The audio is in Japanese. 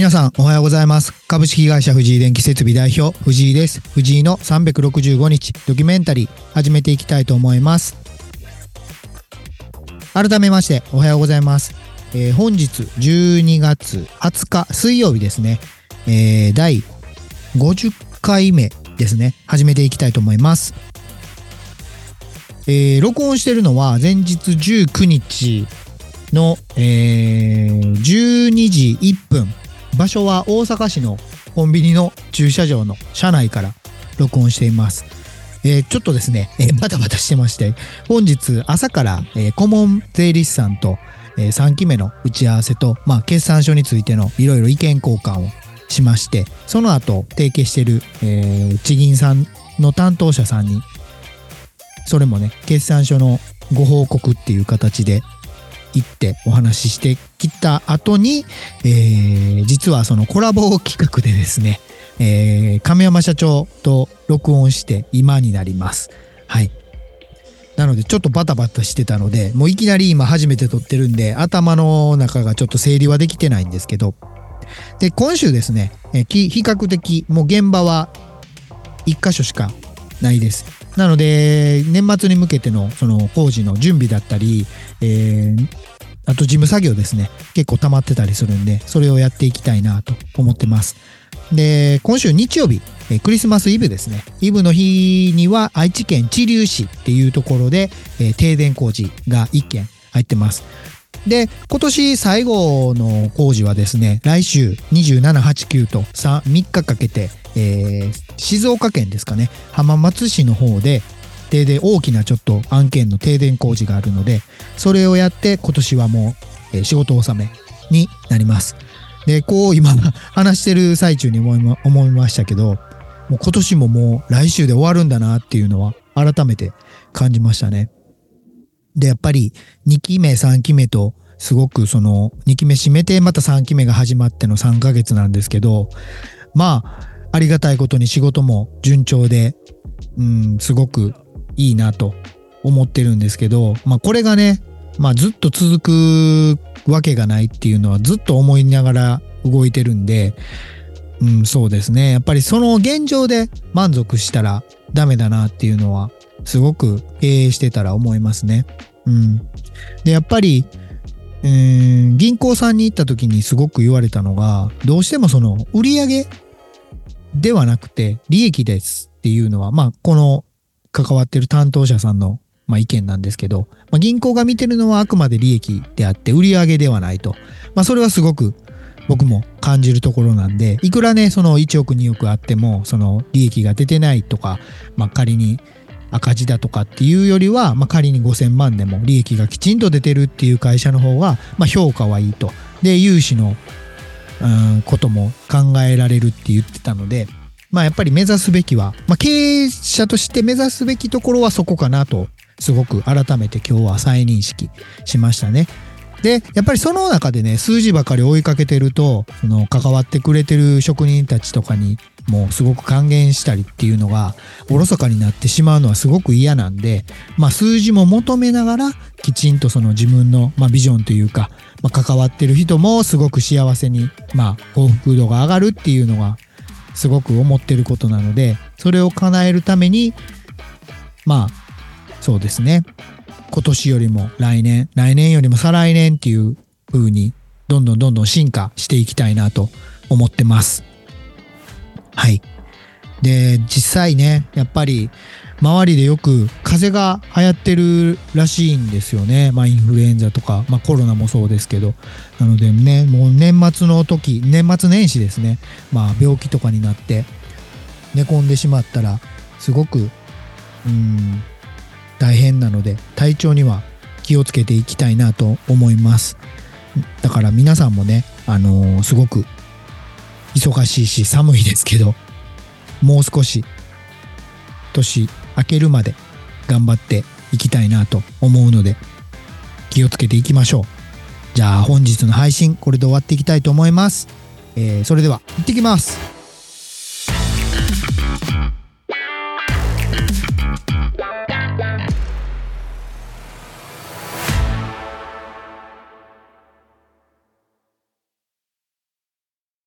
皆さんおはようございます。株式会社藤井電気設備代表藤井です。藤井の365日ドキュメンタリー始めていきたいと思います。改めましておはようございます、えー、本日12月20日水曜日ですね、えー、第50回目ですね。始めていきたいと思います。えー、録音してるのは前日19日の、えー、12時1分場所は大阪市のコンビニの駐車場の車内から録音しています。えー、ちょっとですね、えー、バタバタしてまして、本日朝から、えー、顧問税理士さんと、えー、3期目の打ち合わせと、まあ、決算書についてのいろいろ意見交換をしまして、その後、提携してる、えー、地銀さんの担当者さんに、それもね、決算書のご報告っていう形で行ってお話ししてきた後に、えー、実はそのコラボ企画でですね、えー、亀山社長と録音して今になります。はい。なのでちょっとバタバタしてたので、もういきなり今初めて撮ってるんで、頭の中がちょっと整理はできてないんですけど、で、今週ですね、え比較的もう現場は1箇所しかないです。なので、年末に向けてのその工事の準備だったり、えー、あと事務作業ですね、結構溜まってたりするんで、それをやっていきたいなと思ってます。で、今週日曜日、えクリスマスイブですね。イブの日には愛知県知立市っていうところで、え停電工事が1件入ってます。で、今年最後の工事はですね、来週27、8、9と 3, 3日かけて、えー、静岡県ですかね、浜松市の方で、停電、大きなちょっと案件の停電工事があるので、それをやって今年はもう、えー、仕事納めになります。で、こう今話してる最中に思いま思いましたけど、もう今年ももう来週で終わるんだなっていうのは改めて感じましたね。で、やっぱり2期目、3期目とすごくその2期目締めてまた3期目が始まっての3ヶ月なんですけど、まあ、ありがたいことに仕事も順調で、うん、すごくいいなと思ってるんですけど、まあこれがね、まあずっと続くわけがないっていうのはずっと思いながら動いてるんで、うん、そうですね。やっぱりその現状で満足したらダメだなっていうのはすごく経営してたら思いますね。うん。で、やっぱり、うん、銀行さんに行った時にすごく言われたのが、どうしてもその売上ではなくて利益ですっていうのは、まあ、この関わってる担当者さんの、まあ、意見なんですけど、まあ、銀行が見てるのはあくまで利益であって売上ではないと。まあ、それはすごく僕も感じるところなんで、いくらね、その1億2億あっても、その利益が出てないとか、まあ、仮に赤字だとかっていうよりは、まあ、仮に5000万でも利益がきちんと出てるっていう会社の方が、まあ、評価はいいと。で、融資のうんことも考えられるって言ってたので、まあやっぱり目指すべきは、まあ経営者として目指すべきところはそこかなと、すごく改めて今日は再認識しましたね。で、やっぱりその中でね、数字ばかり追いかけてると、その関わってくれてる職人たちとかにもすごく還元したりっていうのがおろそかになってしまうのはすごく嫌なんで、まあ数字も求めながらきちんとその自分の、まあ、ビジョンというか、まあ、関わってる人もすごく幸せに、まあ幸福度が上がるっていうのがすごく思ってることなので、それを叶えるために、まあそうですね。今年よりも来年、来年よりも再来年っていう風にどんどんどんどん進化していきたいなと思ってます。はい。で、実際ね、やっぱり周りでよく風邪が流行ってるらしいんですよね。まあインフルエンザとか、まあコロナもそうですけど。なのでね、もう年末の時、年末年始ですね。まあ病気とかになって寝込んでしまったら、すごく、うん、大変なので体調には気をつけていきたいなと思いますだから皆さんもねあのー、すごく忙しいし寒いですけどもう少し年明けるまで頑張っていきたいなと思うので気をつけていきましょう。じゃあ本日の配信これで終わっていきたいと思います、えー、それでは行ってきます。